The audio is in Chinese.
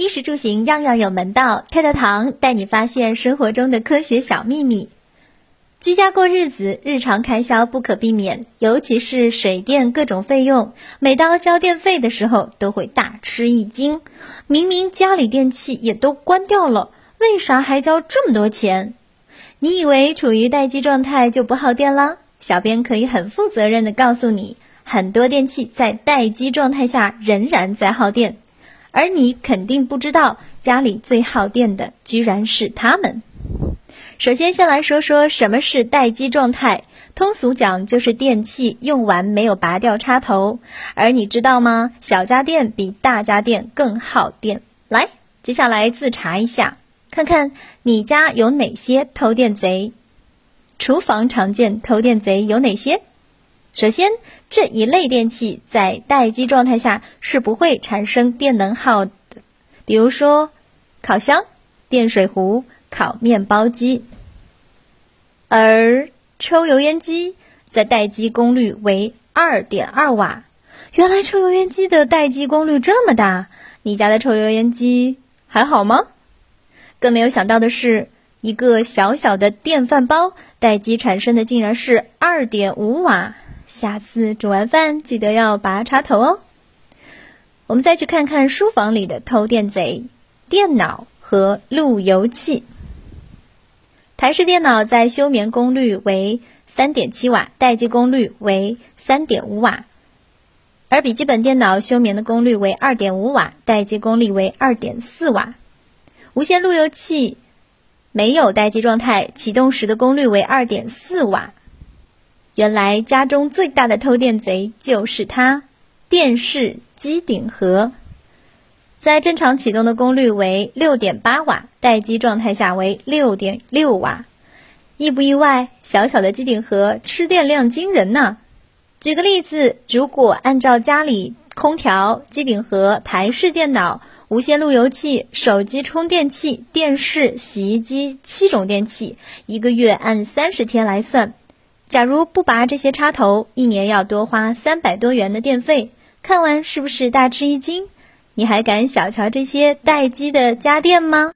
衣食住行样样有门道，太太堂带你发现生活中的科学小秘密。居家过日子，日常开销不可避免，尤其是水电各种费用，每当交电费的时候都会大吃一惊。明明家里电器也都关掉了，为啥还交这么多钱？你以为处于待机状态就不耗电了？小编可以很负责任的告诉你，很多电器在待机状态下仍然在耗电，而你肯定不知道，家里最耗电的居然是它们。首先，先来说说什么是待机状态。通俗讲，就是电器用完没有拔掉插头。而你知道吗？小家电比大家电更耗电。来，接下来自查一下，看看你家有哪些偷电贼。厨房常见偷电贼有哪些？首先，这一类电器在待机状态下是不会产生电能耗的，比如说烤箱、电水壶。烤面包机，而抽油烟机在待机功率为二点二瓦。原来抽油烟机的待机功率这么大，你家的抽油烟机还好吗？更没有想到的是，一个小小的电饭煲待机产生的竟然是二点五瓦。下次煮完饭记得要拔插头哦。我们再去看看书房里的偷电贼：电脑和路由器。台式电脑在休眠功率为三点七瓦，待机功率为三点五瓦；而笔记本电脑休眠的功率为二点五瓦，待机功率为二点四瓦。无线路由器没有待机状态，启动时的功率为二点四瓦。原来家中最大的偷电贼就是它——电视机顶盒。在正常启动的功率为六点八瓦，待机状态下为六点六瓦，意不意外？小小的机顶盒吃电量惊人呐！举个例子，如果按照家里空调、机顶盒、台式电脑、无线路由器、手机充电器、电视、洗衣机七种电器，一个月按三十天来算，假如不拔这些插头，一年要多花三百多元的电费。看完是不是大吃一惊？你还敢小瞧这些待机的家电吗？